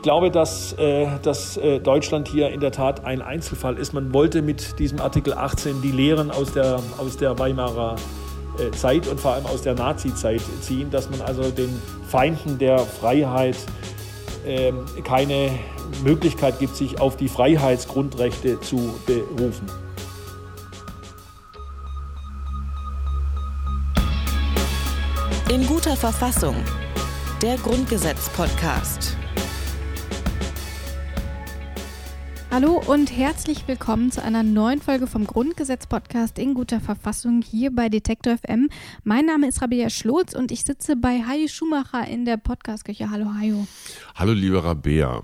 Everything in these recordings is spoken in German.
ich glaube, dass, äh, dass äh, Deutschland hier in der Tat ein Einzelfall ist. Man wollte mit diesem Artikel 18 die Lehren aus der, aus der Weimarer äh, Zeit und vor allem aus der Nazi-Zeit ziehen, dass man also den Feinden der Freiheit ähm, keine Möglichkeit gibt, sich auf die Freiheitsgrundrechte zu berufen. In guter Verfassung. Der Grundgesetz-Podcast. Hallo und herzlich willkommen zu einer neuen Folge vom Grundgesetz-Podcast in guter Verfassung hier bei Detektor FM. Mein Name ist Rabea Schlotz und ich sitze bei Hajo Schumacher in der Podcastküche. Hallo Hajo. Hallo liebe Rabea.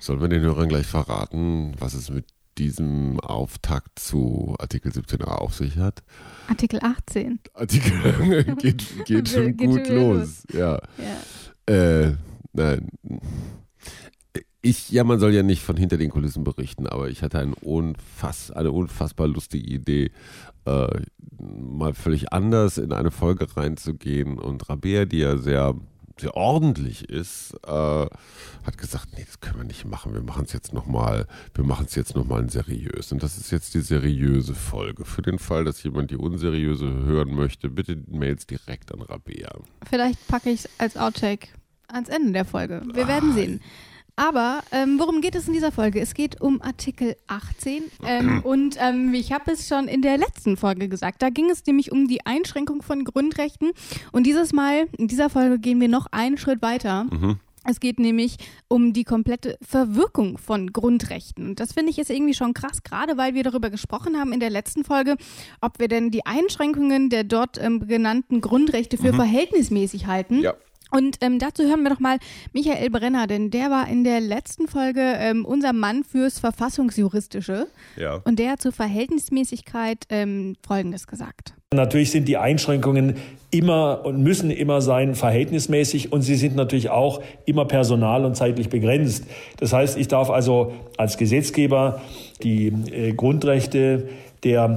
Sollen wir den Hörern gleich verraten, was es mit diesem Auftakt zu Artikel 17a auf sich hat? Artikel 18. Artikel geht, geht schon geht gut los. los. Ja. ja. Äh, nein ich, ja, man soll ja nicht von hinter den Kulissen berichten, aber ich hatte ein unfass, eine unfassbar lustige Idee, äh, mal völlig anders in eine Folge reinzugehen. Und Rabea, die ja sehr, sehr ordentlich ist, äh, hat gesagt, nee, das können wir nicht machen. Wir machen es jetzt nochmal, wir machen es jetzt nochmal seriös. Und das ist jetzt die seriöse Folge. Für den Fall, dass jemand die unseriöse hören möchte, bitte Mails direkt an Rabea. Vielleicht packe ich es als Outtake ans Ende der Folge. Wir ah, werden sehen. Aber ähm, worum geht es in dieser Folge? Es geht um Artikel 18 ähm, und ähm, ich habe es schon in der letzten Folge gesagt. Da ging es nämlich um die Einschränkung von Grundrechten und dieses Mal, in dieser Folge gehen wir noch einen Schritt weiter. Mhm. Es geht nämlich um die komplette Verwirkung von Grundrechten. Und das finde ich jetzt irgendwie schon krass, gerade weil wir darüber gesprochen haben in der letzten Folge, ob wir denn die Einschränkungen der dort ähm, genannten Grundrechte für mhm. verhältnismäßig halten. Ja. Und ähm, dazu hören wir doch mal Michael Brenner, denn der war in der letzten Folge ähm, unser Mann fürs Verfassungsjuristische. Ja. Und der hat zur Verhältnismäßigkeit ähm, Folgendes gesagt. Natürlich sind die Einschränkungen immer und müssen immer sein verhältnismäßig und sie sind natürlich auch immer personal und zeitlich begrenzt. Das heißt, ich darf also als Gesetzgeber die äh, Grundrechte der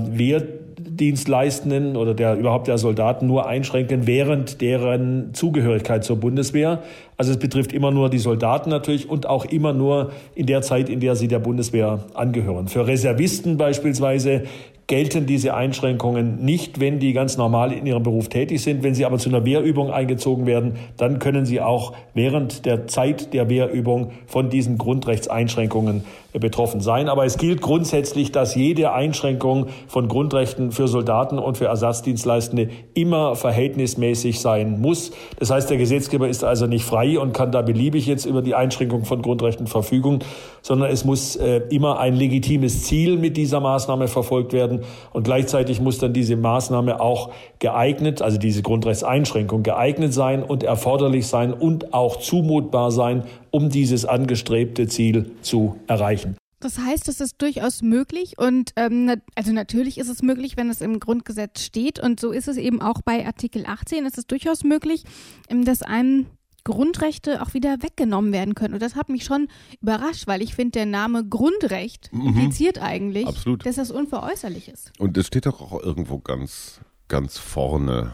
Wehrdienstleistenden oder der überhaupt der Soldaten nur einschränken während deren Zugehörigkeit zur Bundeswehr. Also es betrifft immer nur die Soldaten natürlich und auch immer nur in der Zeit, in der sie der Bundeswehr angehören. Für Reservisten beispielsweise gelten diese Einschränkungen nicht, wenn die ganz normal in ihrem Beruf tätig sind. Wenn sie aber zu einer Wehrübung eingezogen werden, dann können sie auch während der Zeit der Wehrübung von diesen Grundrechtseinschränkungen betroffen sein. Aber es gilt grundsätzlich, dass jede Einschränkung von Grundrechten für Soldaten und für Ersatzdienstleistende immer verhältnismäßig sein muss. Das heißt, der Gesetzgeber ist also nicht frei und kann da beliebig jetzt über die Einschränkung von Grundrechten verfügen, sondern es muss äh, immer ein legitimes Ziel mit dieser Maßnahme verfolgt werden und gleichzeitig muss dann diese Maßnahme auch geeignet, also diese Grundrechtseinschränkung geeignet sein und erforderlich sein und auch zumutbar sein, um dieses angestrebte Ziel zu erreichen. Das heißt, es ist durchaus möglich und ähm, also natürlich ist es möglich, wenn es im Grundgesetz steht und so ist es eben auch bei Artikel 18. Es ist durchaus möglich, ähm, dass einem Grundrechte auch wieder weggenommen werden können. Und das hat mich schon überrascht, weil ich finde, der Name Grundrecht mhm. impliziert eigentlich, Absolut. dass das unveräußerlich ist. Und es steht doch auch irgendwo ganz, ganz vorne,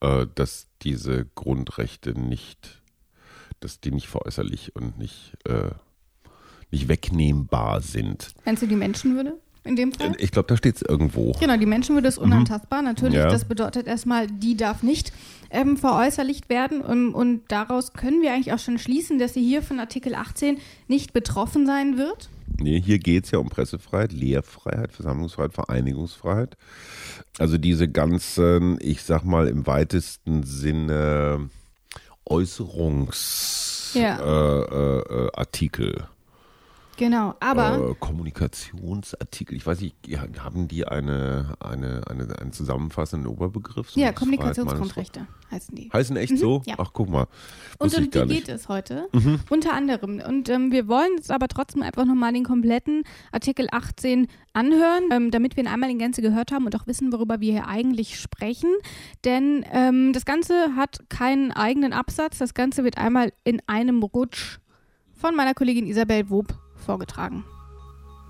äh, dass diese Grundrechte nicht dass die nicht veräußerlich und nicht, äh, nicht wegnehmbar sind. Meinst du die Menschenwürde? In dem Fall? Ich glaube, da steht es irgendwo. Genau, die Menschenwürde ist mhm. unantastbar. Mhm. Natürlich, ja. das bedeutet erstmal, die darf nicht ähm, veräußerlicht werden. Und, und daraus können wir eigentlich auch schon schließen, dass sie hier von Artikel 18 nicht betroffen sein wird. Nee, hier geht es ja um Pressefreiheit, Lehrfreiheit, Versammlungsfreiheit, Vereinigungsfreiheit. Also diese ganzen, ich sag mal im weitesten Sinne Äußerungsartikel. Ja. Äh, äh, äh Genau, aber. Äh, Kommunikationsartikel, ich weiß nicht, haben die eine, eine, eine, einen zusammenfassenden Oberbegriff? So ja, Kommunikationsgrundrechte heißen die. Heißen echt mhm, so? Ja. Ach, guck mal. Und um die geht es heute, mhm. unter anderem. Und ähm, wir wollen jetzt aber trotzdem einfach nochmal den kompletten Artikel 18 anhören, ähm, damit wir ihn einmal in Gänze gehört haben und auch wissen, worüber wir hier eigentlich sprechen. Denn ähm, das Ganze hat keinen eigenen Absatz. Das Ganze wird einmal in einem Rutsch von meiner Kollegin Isabel Wob vorgetragen.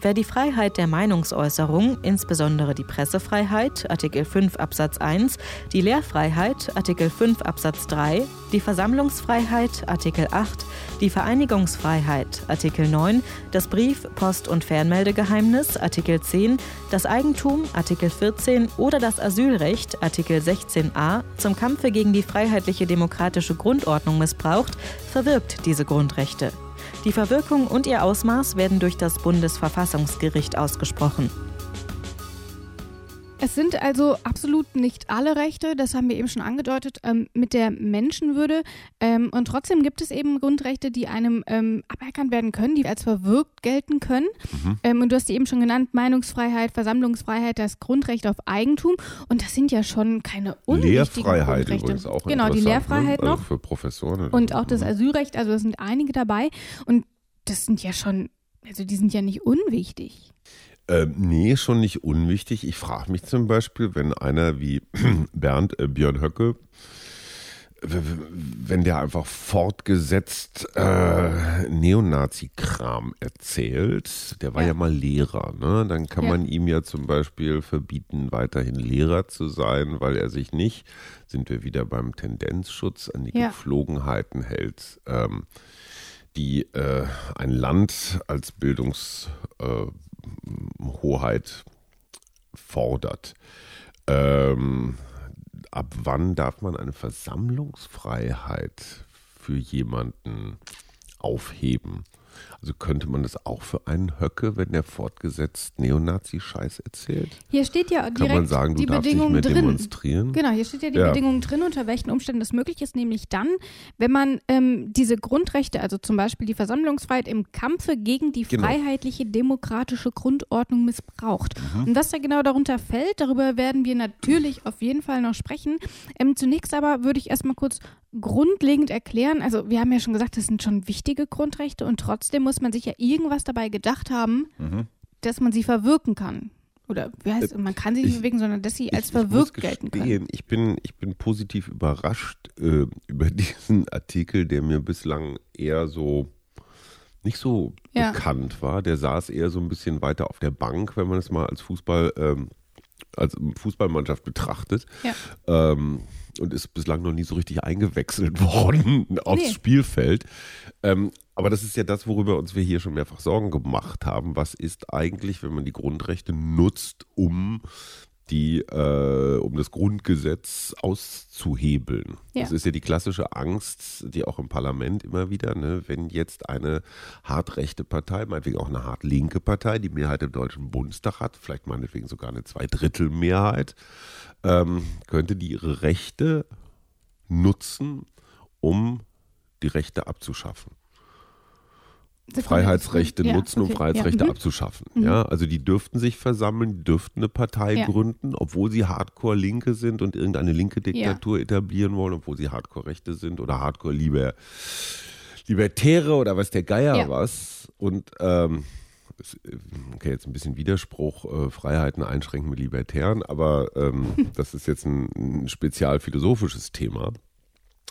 Wer die Freiheit der Meinungsäußerung, insbesondere die Pressefreiheit, Artikel 5 Absatz 1, die Lehrfreiheit, Artikel 5 Absatz 3, die Versammlungsfreiheit, Artikel 8, die Vereinigungsfreiheit, Artikel 9, das Brief-, Post- und Fernmeldegeheimnis, Artikel 10, das Eigentum, Artikel 14 oder das Asylrecht, Artikel 16a, zum Kampfe gegen die freiheitliche demokratische Grundordnung missbraucht, verwirkt diese Grundrechte. Die Verwirkung und ihr Ausmaß werden durch das Bundesverfassungsgericht ausgesprochen. Es sind also absolut nicht alle Rechte, das haben wir eben schon angedeutet, ähm, mit der Menschenwürde. Ähm, und trotzdem gibt es eben Grundrechte, die einem ähm, aberkannt werden können, die als verwirkt gelten können. Mhm. Ähm, und du hast die eben schon genannt, Meinungsfreiheit, Versammlungsfreiheit, das Grundrecht auf Eigentum. Und das sind ja schon keine unwichtigen Lehrfreiheit Grundrechte. übrigens auch Genau, die Lehrfreiheit ne? noch. Also für Professoren. Und auch das Mhm. Asylrecht, also es sind einige dabei. Und das sind ja schon, also die sind ja nicht unwichtig. Ähm, nee, schon nicht unwichtig. Ich frage mich zum Beispiel, wenn einer wie Bernd äh, Björn Höcke, wenn der einfach fortgesetzt äh, Neonazi-Kram erzählt, der war ja, Ja. mal Lehrer, ne? Dann kann Ja. man ihm ja zum Beispiel verbieten, weiterhin Lehrer zu sein, weil er sich nicht, sind wir wieder beim Tendenzschutz, an die Ja. Geflogenheiten hält. Ähm, die äh, ein Land als Bildungshoheit äh, Hoheit fordert. Ähm, ab wann darf man eine Versammlungsfreiheit für jemanden aufheben? Also könnte man das auch für einen Höcke, wenn der fortgesetzt Neonazi-Scheiß erzählt? Hier steht ja direkt Kann man sagen, du die darfst nicht Bedingung mehr drin. demonstrieren? Genau, hier steht ja die Ja. Bedingung drin, unter welchen Umständen das möglich ist, nämlich dann, wenn man ähm, diese Grundrechte, also zum Beispiel die Versammlungsfreiheit im Kampfe gegen die Genau. freiheitliche demokratische Grundordnung missbraucht. Mhm. Und was da genau darunter fällt, darüber werden wir natürlich auf jeden Fall noch sprechen. Ähm, zunächst aber würde ich erstmal kurz grundlegend erklären, also wir haben ja schon gesagt, das sind schon wichtige Grundrechte und trotzdem muss man sich ja irgendwas dabei gedacht haben, Mhm. dass man sie verwirken kann. Oder wie heißt es? Man kann sie nicht ich- bewegen, sondern dass sie als ich, ich verwirkt muss gelten können. gestehen, Ich bin, ich bin positiv überrascht äh, über diesen Artikel, der mir bislang eher so nicht so Ja. bekannt war. Der saß eher so ein bisschen weiter auf der Bank, wenn man es mal als Fußball, ähm, als Fußballmannschaft betrachtet. Ja. Ähm, und ist bislang noch nie so richtig eingewechselt worden aufs Nee. Spielfeld. Ähm, aber das ist ja das, worüber uns wir hier schon mehrfach Sorgen gemacht haben. Was ist eigentlich, wenn man die Grundrechte nutzt, um die, äh, um das Grundgesetz auszuhebeln? Ja. Das ist ja die klassische Angst, die auch im Parlament immer wieder, ne, wenn jetzt eine hart rechte Partei, meinetwegen auch eine hart linke Partei, die Mehrheit im Deutschen Bundestag hat, vielleicht meinetwegen sogar eine Zweidrittelmehrheit, ähm, könnte die ihre Rechte nutzen, um die Rechte abzuschaffen. Freiheitsrechte Ja, nutzen, um okay, Freiheitsrechte ja, mhm. abzuschaffen. Ja, also die dürften sich versammeln, dürften eine Partei Ja. gründen, obwohl sie Hardcore Linke sind und irgendeine linke Diktatur etablieren wollen, obwohl sie Hardcore Rechte sind oder Hardcore Liber Libertäre oder was der Geier was. Und ähm, okay, jetzt ein bisschen Widerspruch, äh, Freiheiten einschränken mit Libertären, aber ähm, das ist jetzt ein, ein spezial philosophisches Thema.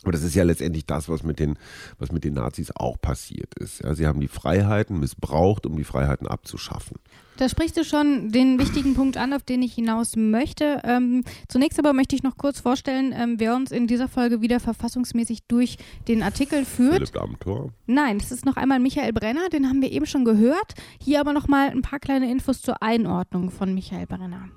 Aber das ist ja letztendlich das, was mit den, was mit den Nazis auch passiert ist. Ja, sie haben die Freiheiten missbraucht, um die Freiheiten abzuschaffen. Da sprichst du schon den wichtigen Punkt an, auf den ich hinaus möchte. Ähm, zunächst aber möchte ich noch kurz vorstellen, ähm, wer uns in dieser Folge wieder verfassungsmäßig durch den Artikel führt. Philipp Amthor. Nein, das ist noch einmal Michael Brenner, den haben wir eben schon gehört. Hier aber noch mal ein paar kleine Infos zur Einordnung von Michael Brenner.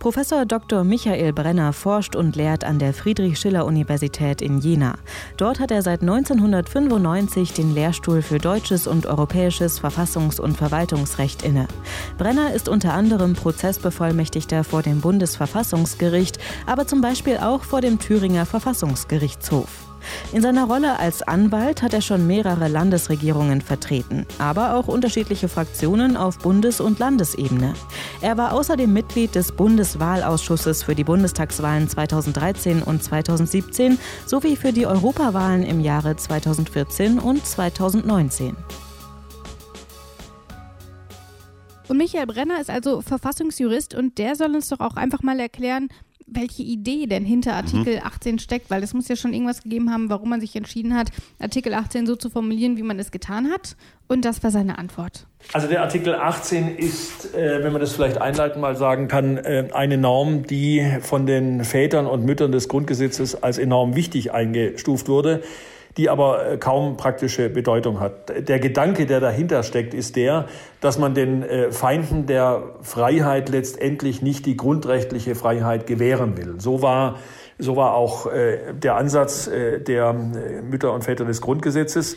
Professor Dr. Michael Brenner forscht und lehrt an der Friedrich-Schiller-Universität in Jena. Dort hat er seit 1995 den Lehrstuhl für deutsches und europäisches Verfassungs- und Verwaltungsrecht inne. Brenner ist unter anderem Prozessbevollmächtigter vor dem Bundesverfassungsgericht, aber zum Beispiel auch vor dem Thüringer Verfassungsgerichtshof. In seiner Rolle als Anwalt hat er schon mehrere Landesregierungen vertreten, aber auch unterschiedliche Fraktionen auf Bundes- und Landesebene. Er war außerdem Mitglied des Bundeswahlausschusses für die Bundestagswahlen 2013 und 2017 sowie für die Europawahlen im Jahre 2014 und 2019. Und Michael Brenner ist also Verfassungsjurist und der soll uns doch auch einfach mal erklären, welche Idee denn hinter Artikel mhm. 18 steckt, weil es muss ja schon irgendwas gegeben haben, warum man sich entschieden hat, Artikel 18 so zu formulieren, wie man es getan hat. Und das war seine Antwort. Also der Artikel 18 ist, äh, wenn man das vielleicht einleitend mal sagen kann, äh, eine Norm, die von den Vätern und Müttern des Grundgesetzes als enorm wichtig eingestuft wurde die aber äh, kaum praktische Bedeutung hat. Der Gedanke, der dahinter steckt, ist der, dass man den äh, Feinden der Freiheit letztendlich nicht die grundrechtliche Freiheit gewähren will. So war so war auch äh, der Ansatz der Mütter und Väter des Grundgesetzes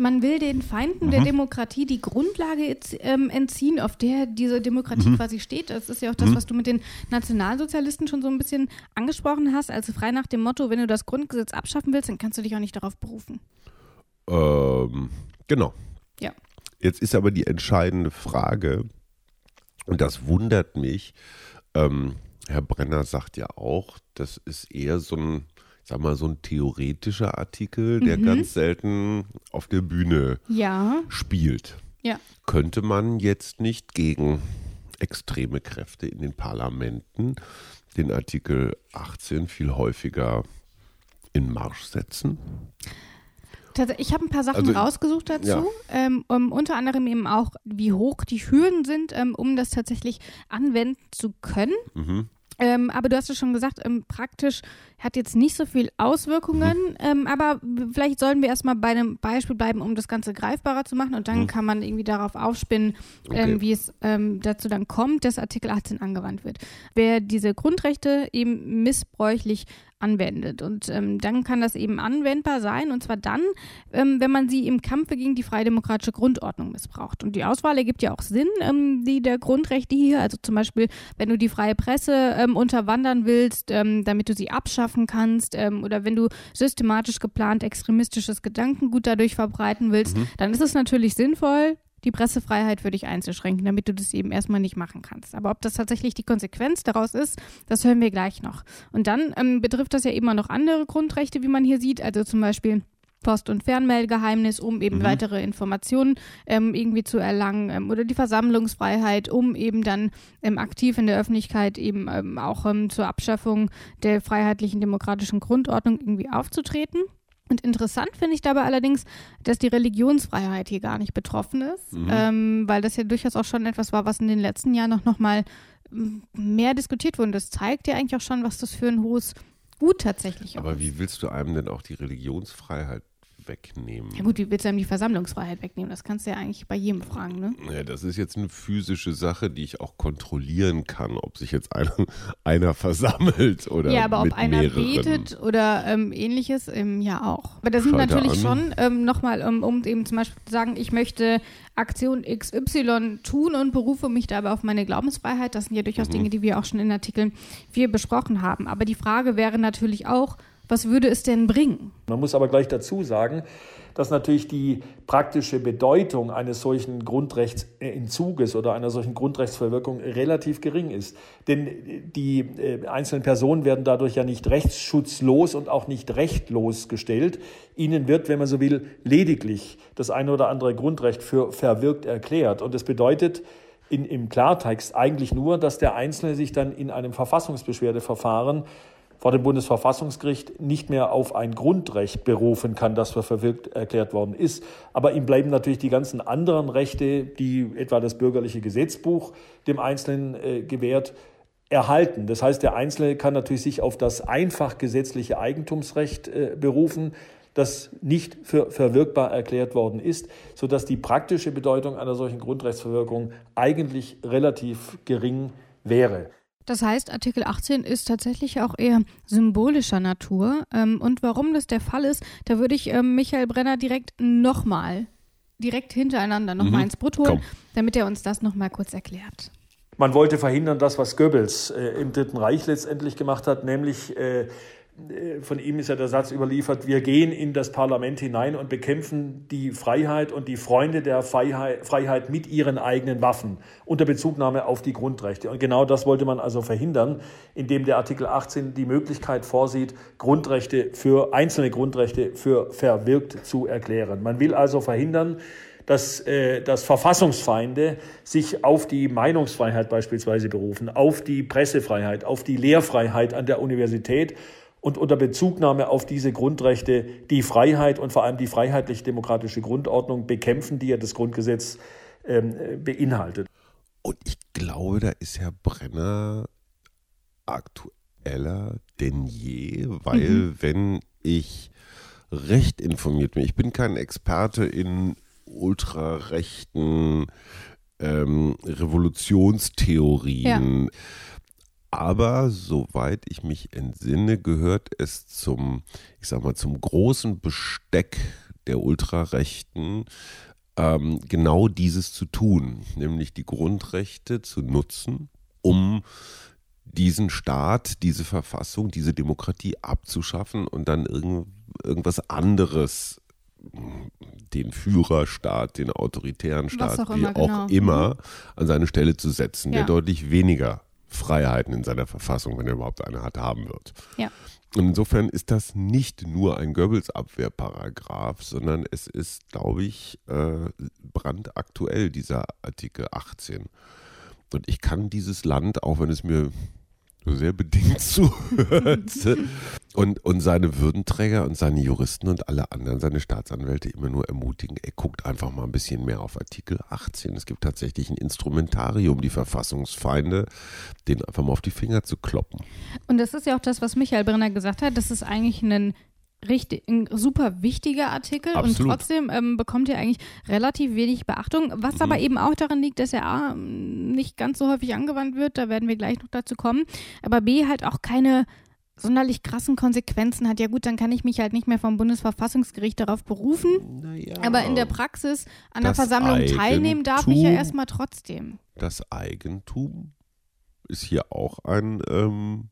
man will den Feinden mhm. der Demokratie die Grundlage ähm, entziehen, auf der diese Demokratie mhm. quasi steht. Das ist ja auch das, mhm. was du mit den Nationalsozialisten schon so ein bisschen angesprochen hast. Also frei nach dem Motto, wenn du das Grundgesetz abschaffen willst, dann kannst du dich auch nicht darauf berufen. Ähm, genau. Ja. Jetzt ist aber die entscheidende Frage, und das wundert mich, ähm, Herr Brenner sagt ja auch, das ist eher so ein sag mal, so ein theoretischer Artikel, der mhm. ganz selten auf der Bühne ja. spielt. Ja. Könnte man jetzt nicht gegen extreme Kräfte in den Parlamenten den Artikel 18 viel häufiger in Marsch setzen? Ich habe ein paar Sachen also, rausgesucht dazu, ja. ähm, um, unter anderem eben auch, wie hoch die Hürden sind, ähm, um das tatsächlich anwenden zu können. Mhm. Ähm, aber du hast es schon gesagt, ähm, praktisch hat jetzt nicht so viel Auswirkungen, mhm. ähm, aber vielleicht sollten wir erstmal bei einem Beispiel bleiben, um das Ganze greifbarer zu machen und dann mhm. kann man irgendwie darauf aufspinnen, ähm, okay. wie es ähm, dazu dann kommt, dass Artikel 18 angewandt wird. Wer diese Grundrechte eben missbräuchlich anwendet. Und ähm, dann kann das eben anwendbar sein, und zwar dann, ähm, wenn man sie im Kampfe gegen die freie-demokratische Grundordnung missbraucht. Und die Auswahl ergibt ja auch Sinn, ähm, die der Grundrechte hier, also zum Beispiel, wenn du die freie Presse ähm, unterwandern willst, ähm, damit du sie abschaffen kannst, ähm, oder wenn du systematisch geplant extremistisches Gedankengut dadurch verbreiten willst, mhm. dann ist es natürlich sinnvoll, die Pressefreiheit für dich einzuschränken, damit du das eben erstmal nicht machen kannst. Aber ob das tatsächlich die Konsequenz daraus ist, das hören wir gleich noch. Und dann ähm, betrifft das ja immer noch andere Grundrechte, wie man hier sieht, also zum Beispiel Post- und Fernmeldegeheimnis, um eben mhm. weitere Informationen ähm, irgendwie zu erlangen ähm, oder die Versammlungsfreiheit, um eben dann ähm, aktiv in der Öffentlichkeit eben ähm, auch ähm, zur Abschaffung der freiheitlichen demokratischen Grundordnung irgendwie aufzutreten. Und interessant finde ich dabei allerdings, dass die Religionsfreiheit hier gar nicht betroffen ist, mhm. ähm, weil das ja durchaus auch schon etwas war, was in den letzten Jahren noch, noch mal mehr diskutiert wurde. Und das zeigt ja eigentlich auch schon, was das für ein hohes Gut tatsächlich ist. Aber wie willst du einem denn auch die Religionsfreiheit wegnehmen. Ja gut, wie willst du einem die Versammlungsfreiheit wegnehmen? Das kannst du ja eigentlich bei jedem fragen, ne? Ja, das ist jetzt eine physische Sache, die ich auch kontrollieren kann, ob sich jetzt einer, einer versammelt oder Ja, aber ob einer mehreren. betet oder ähm, ähnliches, ähm, ja auch. Aber da sind Schalte natürlich an. schon ähm, nochmal, um, um eben zum Beispiel zu sagen, ich möchte Aktion XY tun und berufe mich dabei auf meine Glaubensfreiheit. Das sind ja durchaus mhm. Dinge, die wir auch schon in Artikel 4 besprochen haben. Aber die Frage wäre natürlich auch, was würde es denn bringen? Man muss aber gleich dazu sagen, dass natürlich die praktische Bedeutung eines solchen Grundrechtsentzuges oder einer solchen Grundrechtsverwirkung relativ gering ist. Denn die äh, einzelnen Personen werden dadurch ja nicht rechtsschutzlos und auch nicht rechtlos gestellt. Ihnen wird, wenn man so will, lediglich das eine oder andere Grundrecht für verwirkt erklärt. Und das bedeutet, in, im Klartext eigentlich nur, dass der Einzelne sich dann in einem Verfassungsbeschwerdeverfahren vor dem Bundesverfassungsgericht nicht mehr auf ein Grundrecht berufen kann, das für verwirkt erklärt worden ist. Aber ihm bleiben natürlich die ganzen anderen Rechte, die etwa das bürgerliche Gesetzbuch dem Einzelnen äh, gewährt, erhalten. Das heißt, der Einzelne kann natürlich sich auf das einfach gesetzliche Eigentumsrecht äh, berufen, das nicht für verwirkbar erklärt worden ist, sodass die praktische Bedeutung einer solchen Grundrechtsverwirkung eigentlich relativ gering wäre. Das heißt, Artikel 18 ist tatsächlich auch eher symbolischer Natur. Ähm, und warum das der Fall ist, da würde ich ähm, Michael Brenner direkt nochmal, direkt hintereinander nochmal mhm. ins Brut holen, Komm. damit er uns das nochmal kurz erklärt. Man wollte verhindern, das, was Goebbels äh, im Dritten Reich letztendlich gemacht hat, nämlich äh, von ihm ist ja der Satz überliefert, wir gehen in das Parlament hinein und bekämpfen die Freiheit und die Freunde der Freiheit mit ihren eigenen Waffen unter Bezugnahme auf die Grundrechte. Und genau das wollte man also verhindern, indem der Artikel 18 die Möglichkeit vorsieht, Grundrechte für einzelne Grundrechte für verwirkt zu erklären. Man will also verhindern, dass, äh, dass Verfassungsfeinde sich auf die Meinungsfreiheit beispielsweise berufen, auf die Pressefreiheit, auf die Lehrfreiheit an der Universität und unter Bezugnahme auf diese Grundrechte die Freiheit und vor allem die freiheitlich-demokratische Grundordnung bekämpfen, die ja das Grundgesetz ähm, beinhaltet. Und ich glaube, da ist Herr Brenner aktueller denn je, weil mhm. wenn ich recht informiert bin, ich bin kein Experte in ultrarechten ähm, Revolutionstheorien. Ja. Aber soweit ich mich entsinne, gehört es zum, ich sag mal, zum großen Besteck der Ultrarechten, ähm, genau dieses zu tun, nämlich die Grundrechte zu nutzen, um diesen Staat, diese Verfassung, diese Demokratie abzuschaffen und dann irgend, irgendwas anderes den Führerstaat, den autoritären Staat, auch wie immer, auch genau. immer, mhm. an seine Stelle zu setzen, ja. der deutlich weniger Freiheiten in seiner Verfassung, wenn er überhaupt eine hat, haben wird. Ja. Und insofern ist das nicht nur ein Goebbels-Abwehrparagraph, sondern es ist, glaube ich, äh, brandaktuell, dieser Artikel 18. Und ich kann dieses Land, auch wenn es mir nur sehr bedingt zuhört. und, und seine Würdenträger und seine Juristen und alle anderen, seine Staatsanwälte immer nur ermutigen, ey, guckt einfach mal ein bisschen mehr auf Artikel 18. Es gibt tatsächlich ein Instrumentarium, die Verfassungsfeinde, denen einfach mal auf die Finger zu kloppen. Und das ist ja auch das, was Michael Brenner gesagt hat, das ist eigentlich ein richtig, ein super wichtiger Artikel Absolut. und trotzdem ähm, bekommt er eigentlich relativ wenig Beachtung, was mhm. aber eben auch daran liegt, dass er A, nicht ganz so häufig angewandt wird, da werden wir gleich noch dazu kommen, aber B halt auch keine sonderlich krassen Konsequenzen hat. Ja gut, dann kann ich mich halt nicht mehr vom Bundesverfassungsgericht darauf berufen, naja, aber in der Praxis an der Versammlung Eigentum, teilnehmen darf ich ja erstmal trotzdem. Das Eigentum ist hier auch ein, ähm,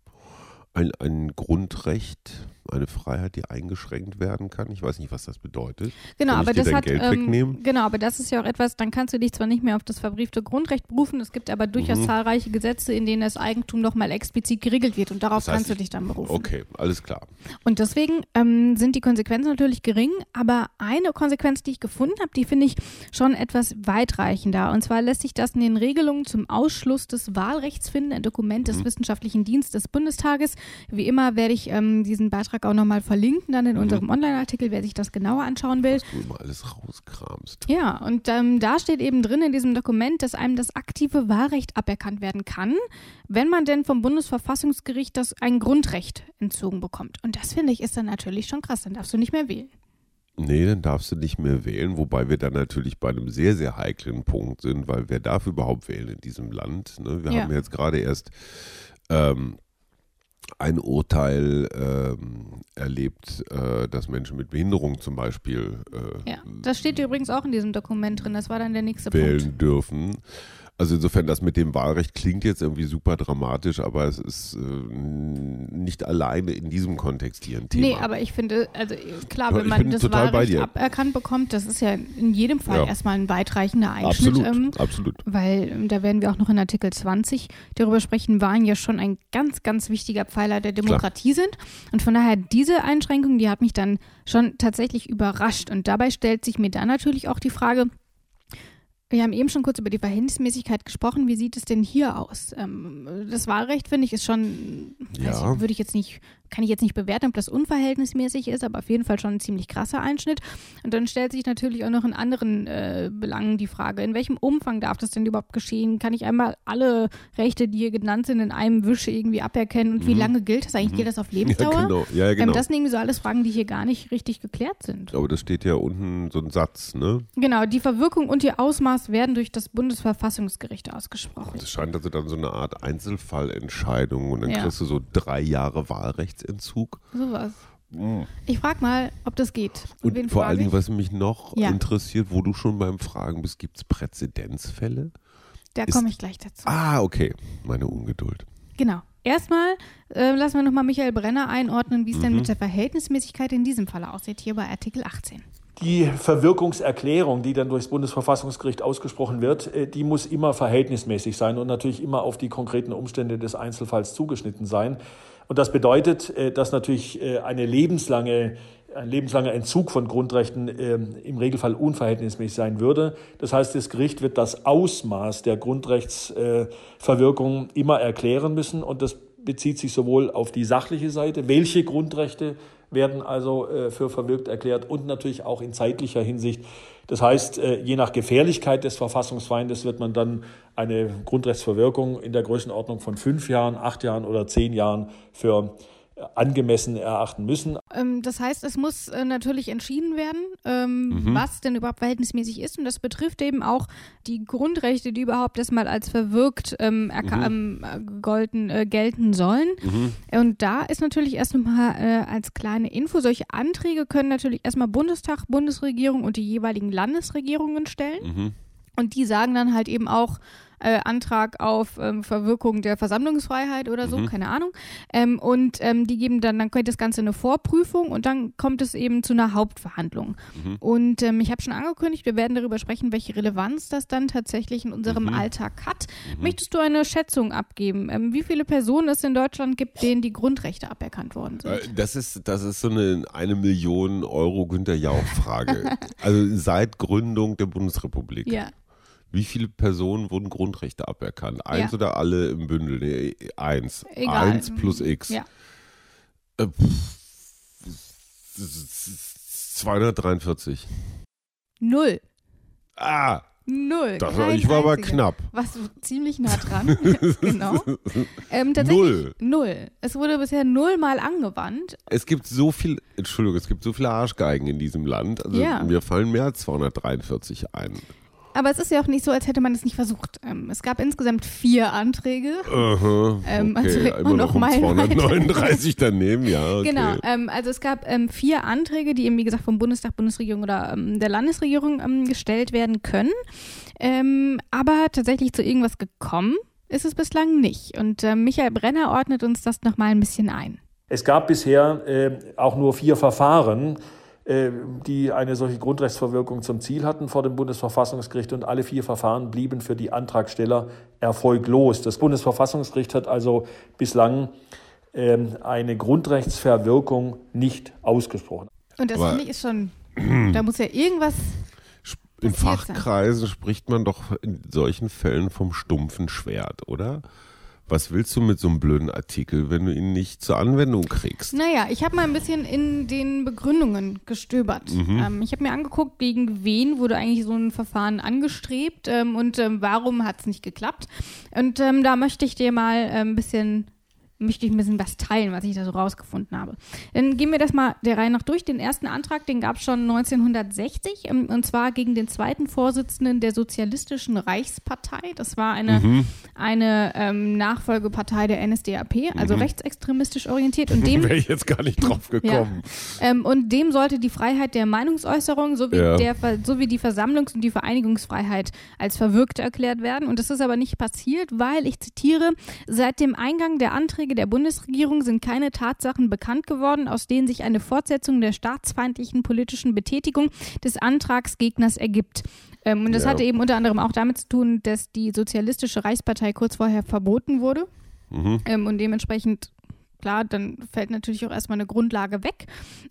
ein, ein Grundrecht eine Freiheit, die eingeschränkt werden kann. Ich weiß nicht, was das bedeutet. Genau, aber das hat ähm, genau, aber das ist ja auch etwas. Dann kannst du dich zwar nicht mehr auf das verbriefte Grundrecht berufen, es gibt aber durchaus mhm. zahlreiche Gesetze, in denen das Eigentum nochmal explizit geregelt wird und darauf das heißt, kannst du dich dann berufen. Okay, alles klar. Und deswegen ähm, sind die Konsequenzen natürlich gering, aber eine Konsequenz, die ich gefunden habe, die finde ich schon etwas weitreichender. Und zwar lässt sich das in den Regelungen zum Ausschluss des Wahlrechts finden, ein Dokument des mhm. Wissenschaftlichen Dienstes des Bundestages. Wie immer werde ich ähm, diesen Beitrag Beitrag auch nochmal verlinken, dann in mhm. unserem Online-Artikel, wer sich das genauer anschauen will. Was du immer alles rauskramst. Ja, und ähm, da steht eben drin in diesem Dokument, dass einem das aktive Wahlrecht aberkannt werden kann, wenn man denn vom Bundesverfassungsgericht das ein Grundrecht entzogen bekommt. Und das finde ich ist dann natürlich schon krass, dann darfst du nicht mehr wählen. Nee, dann darfst du nicht mehr wählen, wobei wir dann natürlich bei einem sehr, sehr heiklen Punkt sind, weil wer darf überhaupt wählen in diesem Land? Ne? Wir ja. haben jetzt gerade erst ähm, ein Urteil ähm, erlebt, äh, dass Menschen mit Behinderung zum Beispiel. Äh, ja, das steht übrigens auch in diesem Dokument drin. Das war dann der nächste wählen Punkt. dürfen. Also insofern, das mit dem Wahlrecht klingt jetzt irgendwie super dramatisch, aber es ist äh, nicht alleine in diesem Kontext hier ein Thema. Nee, aber ich finde, also klar, wenn man das Wahlrecht aberkannt bekommt, das ist ja in jedem Fall ja. erstmal ein weitreichender Einschnitt. Absolut, ähm, absolut. Weil ähm, da werden wir auch noch in Artikel 20 darüber sprechen, Wahlen ja schon ein ganz, ganz wichtiger Pfeiler der Demokratie klar. sind. Und von daher, diese Einschränkung, die hat mich dann schon tatsächlich überrascht. Und dabei stellt sich mir dann natürlich auch die Frage, wir haben eben schon kurz über die Verhältnismäßigkeit gesprochen. Wie sieht es denn hier aus? Ähm, das Wahlrecht, finde ich, ist schon, ja. würde ich jetzt nicht kann ich jetzt nicht bewerten, ob das unverhältnismäßig ist, aber auf jeden Fall schon ein ziemlich krasser Einschnitt. Und dann stellt sich natürlich auch noch in anderen äh, Belangen die Frage, in welchem Umfang darf das denn überhaupt geschehen? Kann ich einmal alle Rechte, die hier genannt sind, in einem Wisch irgendwie aberkennen? Und mhm. wie lange gilt das eigentlich? Mhm. Gilt das auf Lebensdauer? Ja, genau. Ja, genau. Ähm, das sind irgendwie so alles Fragen, die hier gar nicht richtig geklärt sind. Aber das steht ja unten so ein Satz, ne? Genau, die Verwirkung und ihr Ausmaß werden durch das Bundesverfassungsgericht ausgesprochen. Das scheint also dann so eine Art Einzelfallentscheidung und dann ja. kriegst du so drei Jahre Wahlrecht Rechtsentzug. Sowas. Mhm. Ich frage mal, ob das geht. Und, Und vor allen Dingen, was mich noch ja. interessiert, wo du schon beim Fragen bist, gibt es Präzedenzfälle? Da komme ich gleich dazu. Ah, okay. Meine Ungeduld. Genau. Erstmal äh, lassen wir nochmal Michael Brenner einordnen, wie es mhm. denn mit der Verhältnismäßigkeit in diesem Fall aussieht, hier bei Artikel 18. Die Verwirkungserklärung, die dann durchs Bundesverfassungsgericht ausgesprochen wird, äh, die muss immer verhältnismäßig sein und natürlich immer auf die konkreten Umstände des Einzelfalls zugeschnitten sein. Und das bedeutet, äh, dass natürlich äh, eine lebenslange ein lebenslanger Entzug von Grundrechten äh, im Regelfall unverhältnismäßig sein würde. Das heißt, das Gericht wird das Ausmaß der Grundrechtsverwirkung äh, immer erklären müssen und das bezieht sich sowohl auf die sachliche Seite, welche Grundrechte werden also für verwirkt erklärt und natürlich auch in zeitlicher Hinsicht. Das heißt, äh, je nach Gefährlichkeit des Verfassungsfeindes wird man dann eine Grundrechtsverwirkung in der Größenordnung von fünf Jahren, acht Jahren oder zehn Jahren für angemessen erachten müssen. Ähm, das heißt, es muss äh, natürlich entschieden werden, ähm, mhm. was denn überhaupt verhältnismäßig ist. Und das betrifft eben auch die Grundrechte, die überhaupt erstmal als verwirkt ähm, mhm. Äh, golden, äh, gelten sollen. Mhm. Und da ist natürlich erstmal äh, als kleine Info, solche Anträge können natürlich erstmal Bundestag, Bundesregierung und die jeweiligen Landesregierungen stellen. Mhm. Und die sagen dann halt eben auch, äh, Antrag auf ähm, Verwirkung der Versammlungsfreiheit oder so, mhm. keine Ahnung. Ähm, und ähm, die geben dann, dann kommt das Ganze eine Vorprüfung und dann kommt es eben zu einer Hauptverhandlung. Mhm. Und ähm, ich habe schon angekündigt, wir werden darüber sprechen, welche Relevanz das dann tatsächlich in unserem mhm. Alltag hat. Mhm. Möchtest du eine Schätzung abgeben? Ähm, wie viele Personen es in Deutschland gibt, denen die Grundrechte aberkannt worden sind? Äh, das ist, das ist so eine eine Million Euro Günter Jauch-Frage. also seit Gründung der Bundesrepublik. Ja. Wie viele Personen wurden Grundrechte aberkannt? Eins ja. oder alle im Bündel? Nee, eins. Egal. Eins plus X. Ja. Äh, 243. Null. Ah. Null. Das, ich war aber knapp. Warst du ziemlich nah dran. genau. Ähm, null. Null. Es wurde bisher nullmal angewandt. Es gibt so viel, Entschuldigung, es gibt so viele Arschgeigen in diesem Land. Also ja. mir fallen mehr als 243 ein. Aber es ist ja auch nicht so, als hätte man es nicht versucht. Ähm, es gab insgesamt vier Anträge. Aha, ähm, okay. also immer noch, noch um 239 daneben, ja. Okay. Genau, ähm, also es gab ähm, vier Anträge, die eben, wie gesagt, vom Bundestag, Bundesregierung oder ähm, der Landesregierung ähm, gestellt werden können. aber tatsächlich zu irgendwas gekommen ist es bislang nicht. Und äh, Michael Brenner ordnet uns das nochmal ein bisschen ein. Es gab bisher äh, auch nur vier Verfahren äh, die eine solche Grundrechtsverwirkung zum Ziel hatten vor dem Bundesverfassungsgericht und alle vier Verfahren blieben für die Antragsteller erfolglos. Das Bundesverfassungsgericht hat also bislang ähm, eine Grundrechtsverwirkung nicht ausgesprochen. Und das finde ich ist schon, da muss ja irgendwas in Fachkreisen sein. spricht man doch in solchen Fällen vom stumpfen Schwert, oder? Was willst du mit so einem blöden Artikel, wenn du ihn nicht zur Anwendung kriegst? Naja, ich habe mal ein bisschen in den Begründungen gestöbert. Mhm. Ähm, ich habe mir angeguckt, gegen wen wurde eigentlich so ein Verfahren angestrebt ähm, und ähm, warum hat es nicht geklappt. Und ähm, da möchte ich dir mal äh, ein bisschen möchte ich ein bisschen was teilen, was ich da so rausgefunden habe. Dann gehen wir das mal der Reihe nach durch. Den ersten Antrag, den gab es schon 1960 ähm, und zwar gegen den zweiten Vorsitzenden der Sozialistischen Reichspartei. Das war eine, mhm. eine ähm, Nachfolgepartei der NSDAP, also mhm. rechtsextremistisch orientiert. Und dem wäre ich jetzt gar nicht drauf gekommen. Ja, ähm, und dem sollte die Freiheit der Meinungsäußerung sowie, ja. der, sowie die Versammlungs- und die Vereinigungsfreiheit als verwirkt erklärt werden. Und das ist aber nicht passiert, weil, ich zitiere, seit dem Eingang der Anträge Anträge der Bundesregierung sind keine Tatsachen bekannt geworden, aus denen sich eine Fortsetzung der staatsfeindlichen politischen Betätigung des Antragsgegners ergibt. Ähm, und das ja. hatte eben unter anderem auch damit zu tun, dass die Sozialistische Reichspartei kurz vorher verboten wurde. Mhm. Ähm, und dementsprechend klar, dann fällt natürlich auch erstmal eine Grundlage weg.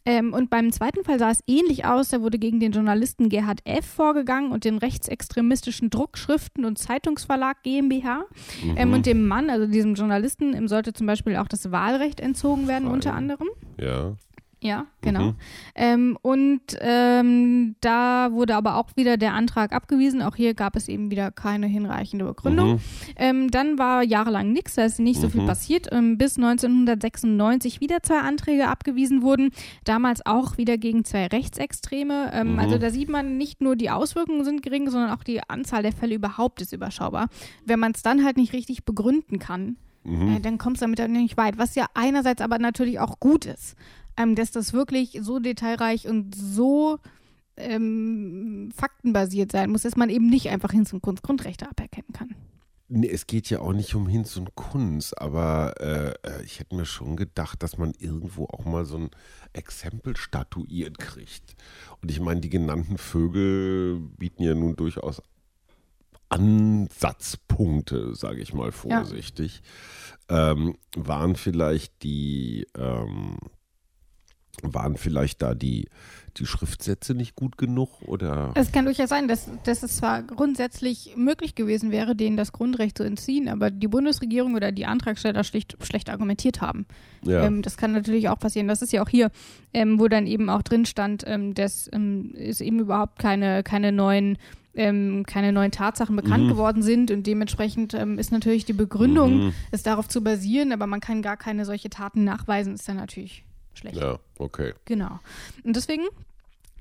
Ähm, und beim zweiten Fall sah es ähnlich aus. Da wurde gegen den Journalisten Gerhard F. vorgegangen und den rechtsextremistischen Druckschriften und Zeitungsverlag GmbH. Mhm. Ähm, und dem Mann, also diesem Journalisten, ihm sollte zum Beispiel auch das Wahlrecht entzogen werden, Fein. unter anderem. Ja. Ja, genau. Mhm. Ähm, und ähm, da wurde aber auch wieder der Antrag abgewiesen. Auch hier gab es eben wieder keine hinreichende Begründung. Mhm. Ähm, dann war jahrelang nichts, da ist nicht so viel mhm. passiert, ähm, bis 1996 wieder zwei Anträge abgewiesen wurden. Damals auch wieder gegen zwei Rechtsextreme. Ähm, mhm. Also da sieht man, nicht nur die Auswirkungen sind gering, sondern auch die Anzahl der Fälle überhaupt ist überschaubar. Wenn man es dann halt nicht richtig begründen kann, mhm. äh, dann kommst du damit dann nicht weit. Was ja einerseits aber natürlich auch gut ist ähm, dass das wirklich so detailreich und so ähm, faktenbasiert sein muss, dass man eben nicht einfach Hinz- und Kunst Grundrechte aberkennen kann. Nee, es geht ja auch nicht um Hinz und Kunst, aber äh, äh, ich hätte mir schon gedacht, dass man irgendwo auch mal so ein Exempel statuiert kriegt. Und ich meine, die genannten Vögel bieten ja nun durchaus Ansatzpunkte, sage ich mal vorsichtig. Ja. Ähm, waren vielleicht die ähm, waren vielleicht da die, die Schriftsätze nicht gut genug oder? Es kann durchaus sein, dass, dass es zwar grundsätzlich möglich gewesen wäre, denen das Grundrecht zu entziehen, aber die Bundesregierung oder die Antragsteller schlicht schlecht argumentiert haben. Ja. Ähm, das kann natürlich auch passieren. Das ist ja auch hier, ähm, wo dann eben auch drin stand, ähm, dass ähm, es eben überhaupt keine, keine neuen ähm, keine neuen Tatsachen bekannt mhm. geworden sind und dementsprechend ähm, ist natürlich die Begründung, mhm. es darauf zu basieren, aber man kann gar keine solche Taten nachweisen, ist dann natürlich schlecht. Ja, okay. Genau. Und deswegen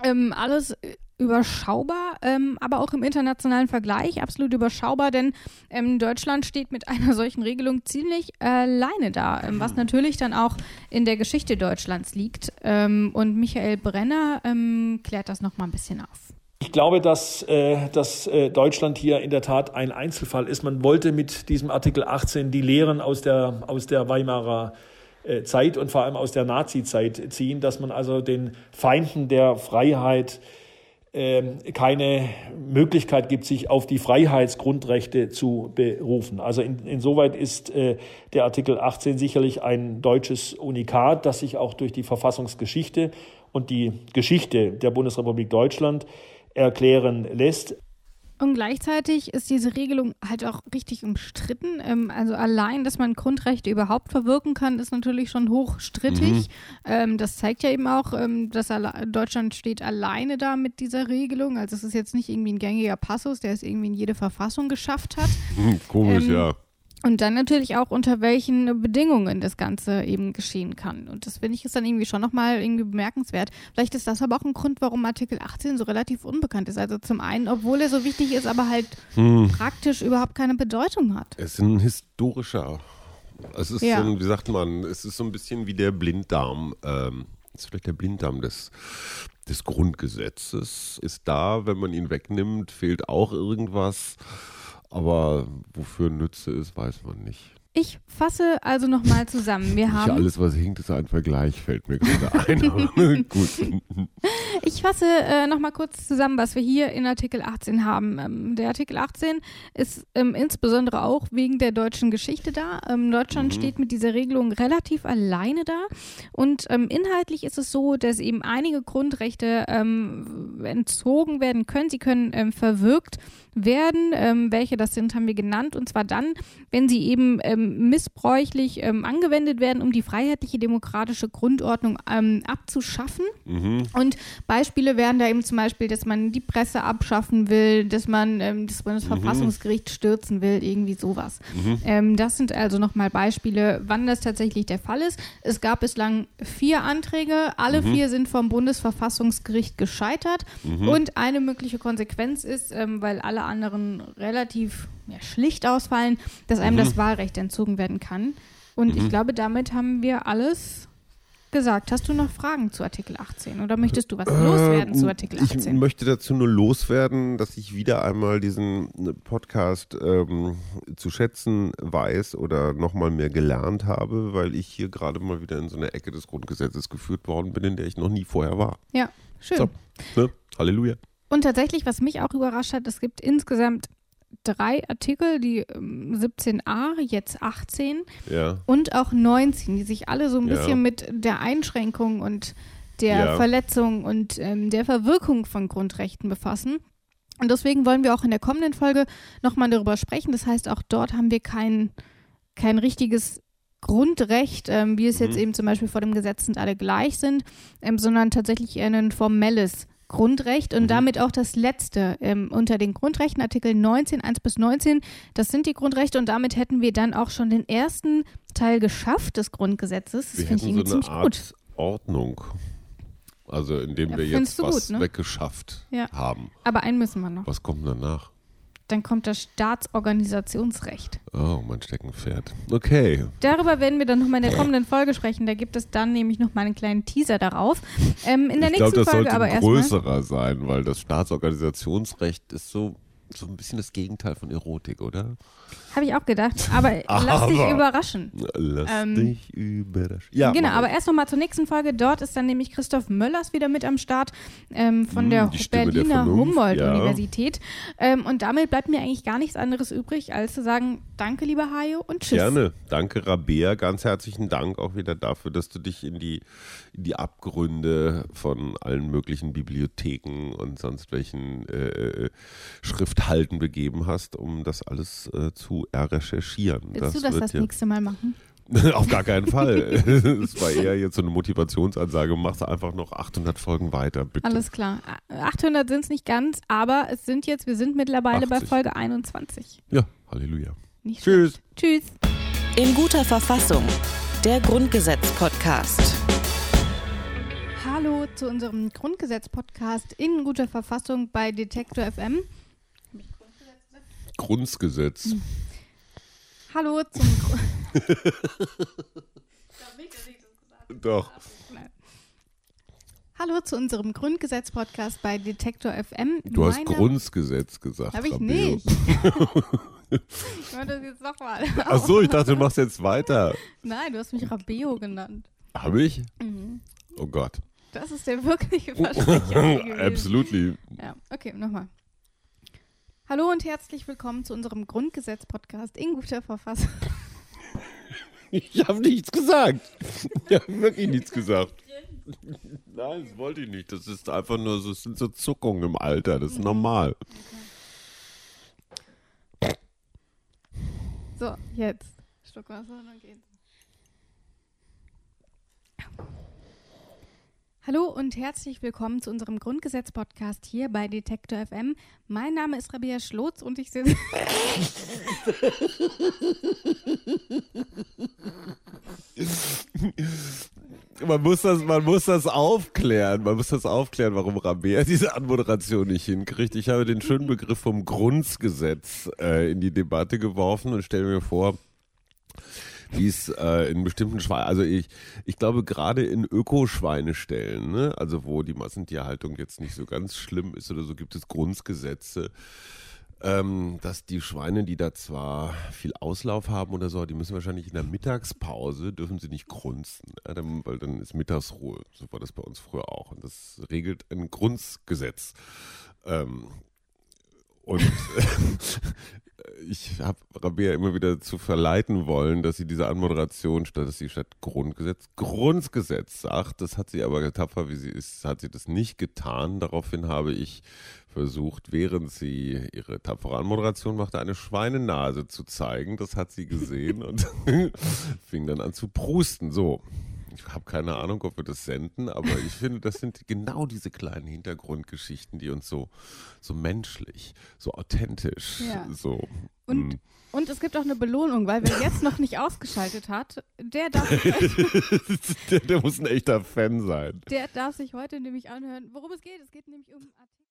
ähm, alles überschaubar, ähm, aber auch im internationalen Vergleich absolut überschaubar, denn ähm, Deutschland steht mit einer solchen Regelung ziemlich alleine da, ähm, was natürlich dann auch in der Geschichte Deutschlands liegt. Ähm, und Michael Brenner ähm, klärt das nochmal ein bisschen auf. Ich glaube, dass, äh, dass äh, Deutschland hier in der Tat ein Einzelfall ist. Man wollte mit diesem Artikel 18 die Lehren aus der, aus der Weimarer äh, Zeit und vor allem aus der Nazi-Zeit ziehen, dass man also den Feinden der Freiheit ähm, keine Möglichkeit gibt, sich auf die Freiheitsgrundrechte zu berufen. Also in, insoweit ist äh, der Artikel 18 sicherlich ein deutsches Unikat, das sich auch durch die Verfassungsgeschichte und die Geschichte der Bundesrepublik Deutschland erklären lässt. Und gleichzeitig ist diese Regelung halt auch richtig umstritten. Ähm, also allein, dass man Grundrechte überhaupt verwirken kann, ist natürlich schon hochstrittig. Mhm. Ähm, das zeigt ja eben auch, ähm, dass Deutschland steht alleine da mit dieser Regelung. Also es ist jetzt nicht irgendwie ein gängiger Passus, der es irgendwie in jede Verfassung geschafft hat. Komisch, ähm, ja. Und dann natürlich auch, unter welchen Bedingungen das Ganze eben geschehen kann. Und das finde ich ist dann irgendwie schon nochmal irgendwie bemerkenswert. Vielleicht ist das aber auch ein Grund, warum Artikel 18 so relativ unbekannt ist. Also zum einen, obwohl er so wichtig ist, aber halt hm. praktisch überhaupt keine Bedeutung hat. Es ist ein historischer. Es ist ja. so ein, wie sagt man, es ist so ein bisschen wie der Blinddarm. Ähm, ist vielleicht der Blinddarm des, des Grundgesetzes. Ist da, wenn man ihn wegnimmt, fehlt auch irgendwas. Aber wofür Nütze ist, weiß man nicht. Ich fasse also nochmal zusammen. Wir haben. Nicht alles, was hinkt, ist ein Vergleich, fällt mir gerade ein. Gut. Ich fasse äh, nochmal kurz zusammen, was wir hier in Artikel 18 haben. Ähm, der Artikel 18 ist ähm, insbesondere auch wegen der deutschen Geschichte da. Ähm, Deutschland mhm. steht mit dieser Regelung relativ alleine da. Und ähm, inhaltlich ist es so, dass eben einige Grundrechte ähm, entzogen werden können. Sie können ähm, verwirkt werden. Welche das sind, haben wir genannt. Und zwar dann, wenn sie eben ähm, missbräuchlich ähm, angewendet werden, um die freiheitliche demokratische Grundordnung ähm, abzuschaffen. Mhm. Und Beispiele wären da eben zum Beispiel, dass man die Presse abschaffen will, dass man ähm, das Bundesverfassungsgericht mhm. stürzen will, irgendwie sowas. Mhm. Ähm, das sind also nochmal Beispiele, wann das tatsächlich der Fall ist. Es gab bislang vier Anträge, alle mhm. vier sind vom Bundesverfassungsgericht gescheitert. Mhm. Und eine mögliche Konsequenz ist, weil alle anderen relativ ja, schlicht ausfallen, dass einem mhm. das Wahlrecht entzogen werden kann. Und mhm. ich glaube, damit haben wir alles gesagt. Hast du noch Fragen zu Artikel 18 oder möchtest du was äh, loswerden zu Artikel 18? Ich möchte dazu nur loswerden, dass ich wieder einmal diesen Podcast ähm, zu schätzen weiß oder nochmal mehr gelernt habe, weil ich hier gerade mal wieder in so eine Ecke des Grundgesetzes geführt worden bin, in der ich noch nie vorher war. Ja, schön. So, ne? Halleluja. Und tatsächlich, was mich auch überrascht hat, es gibt insgesamt drei Artikel, die 17a, ähm, jetzt 18 ja. und auch 19, die sich alle so ein bisschen ja. mit der Einschränkung und der ja. Verletzung und ähm, der Verwirkung von Grundrechten befassen. Und deswegen wollen wir auch in der kommenden Folge nochmal darüber sprechen. Das heißt, auch dort haben wir kein, kein richtiges Grundrecht, ähm, wie es mhm. jetzt eben zum Beispiel vor dem Gesetz sind, alle gleich sind, ähm, sondern tatsächlich eher ein formelles Grundrecht und mhm. damit auch das letzte ähm, unter den Grundrechten, Artikel 19, 1 bis 19. Das sind die Grundrechte und damit hätten wir dann auch schon den ersten Teil geschafft des Grundgesetzes. Das finde ich irgendwie so ziemlich Art gut. Ordnung. Also indem ja, wir jetzt was gut, ne? weggeschafft ja. haben. Aber einen müssen wir noch. Was kommt danach? Dann kommt das Staatsorganisationsrecht. Oh, mein Steckenpferd. Okay. Darüber werden wir dann nochmal in der kommenden Folge sprechen. Da gibt es dann nämlich nochmal einen kleinen Teaser darauf. Ähm, in der ich nächsten glaub, das Folge sollte aber größerer sein, weil das Staatsorganisationsrecht ist so so ein bisschen das Gegenteil von Erotik, oder? Habe ich auch gedacht, aber, aber lass dich überraschen. Lass ähm, dich überraschen. Ja, genau, aber erst nochmal zur nächsten Folge. Dort ist dann nämlich Christoph Möllers wieder mit am Start ähm, von hm, der Berliner Humboldt-Universität. Ja. Ähm, und damit bleibt mir eigentlich gar nichts anderes übrig, als zu sagen, danke, lieber Hajo, und tschüss. Gerne. Danke, Rabea. Ganz herzlichen Dank auch wieder dafür, dass du dich in die, in die Abgründe von allen möglichen Bibliotheken und sonst welchen äh, äh Schrifthalten begeben hast, um das alles äh, zu recherchieren. Willst das du das das ja nächste Mal machen? Auf gar keinen Fall. Es war eher jetzt so eine Motivationsansage. Machst du einfach noch 800 Folgen weiter, bitte. Alles klar. 800 sind es nicht ganz, aber es sind jetzt, wir sind mittlerweile 80. bei Folge 21. Ja, Halleluja. Nicht Tschüss. Tschüss. In guter Verfassung. Der Grundgesetz-Podcast. Hallo zu unserem Grundgesetz-Podcast in guter Verfassung bei Detektor FM. Grundgesetz. Hm. Hallo zum. Doch. Hallo zu unserem Grundgesetz-Podcast bei Detektor FM. Du Meine... hast Grundgesetz gesagt. Habe ich nicht. ich wollte das jetzt nochmal. Ach so, ich dachte, du machst jetzt weiter. Nein, du hast mich Rabeo genannt. Habe ich? Mhm. Oh Gott. Das ist der wirkliche Versprecher. Absolutely. Ja, okay, nochmal. Hallo und herzlich willkommen zu unserem Grundgesetz-Podcast in guter Verfassung. Ich habe nichts gesagt. Ich habe wirklich nichts gesagt. Nein, das wollte ich nicht. Das ist einfach nur so, das sind so Zuckungen im Alter. Das ist normal. Okay. So, jetzt. Stock Wasser und dann geht's. Hallo und herzlich willkommen zu unserem Grundgesetz-Podcast hier bei Detektor FM. Mein Name ist Rabia Schlotz und ich sitze. man, muss das, man muss das aufklären. Man muss das aufklären, warum Rabea diese Anmoderation nicht hinkriegt. Ich habe den schönen Begriff vom Grundgesetz äh, in die Debatte geworfen und stelle mir vor, wie es äh, in bestimmten Schweinen, also ich, ich glaube gerade in Ökoschweineställen, ne, also wo die Massentierhaltung jetzt nicht so ganz schlimm ist oder so, gibt es Grundgesetze, ähm, dass die Schweine, die da zwar viel Auslauf haben oder so, die müssen wahrscheinlich in der Mittagspause, dürfen sie nicht grunzen, ja, dann, weil dann ist Mittagsruhe. So war das bei uns früher auch. Und das regelt ein Grundgesetz. Ähm, und ich habe Rabea immer wieder zu verleiten wollen, dass sie diese Anmoderation, statt dass sie statt Grundgesetz Grundgesetz sagt. Das hat sie aber tapfer, wie sie ist, hat sie das nicht getan. Daraufhin habe ich versucht, während sie ihre tapfere Anmoderation machte, eine Schweinenase zu zeigen. Das hat sie gesehen und fing dann an zu prusten. So, ich habe keine Ahnung, ob wir das senden, aber ich finde, das sind genau diese kleinen Hintergrundgeschichten, die uns so, so menschlich, so authentisch, ja. so. Und, hm. und es gibt auch eine Belohnung, weil wer jetzt noch nicht ausgeschaltet hat, der darf. der, der muss ein echter Fan sein. Der darf sich heute nämlich anhören, worum es geht. Es geht nämlich um Artikel.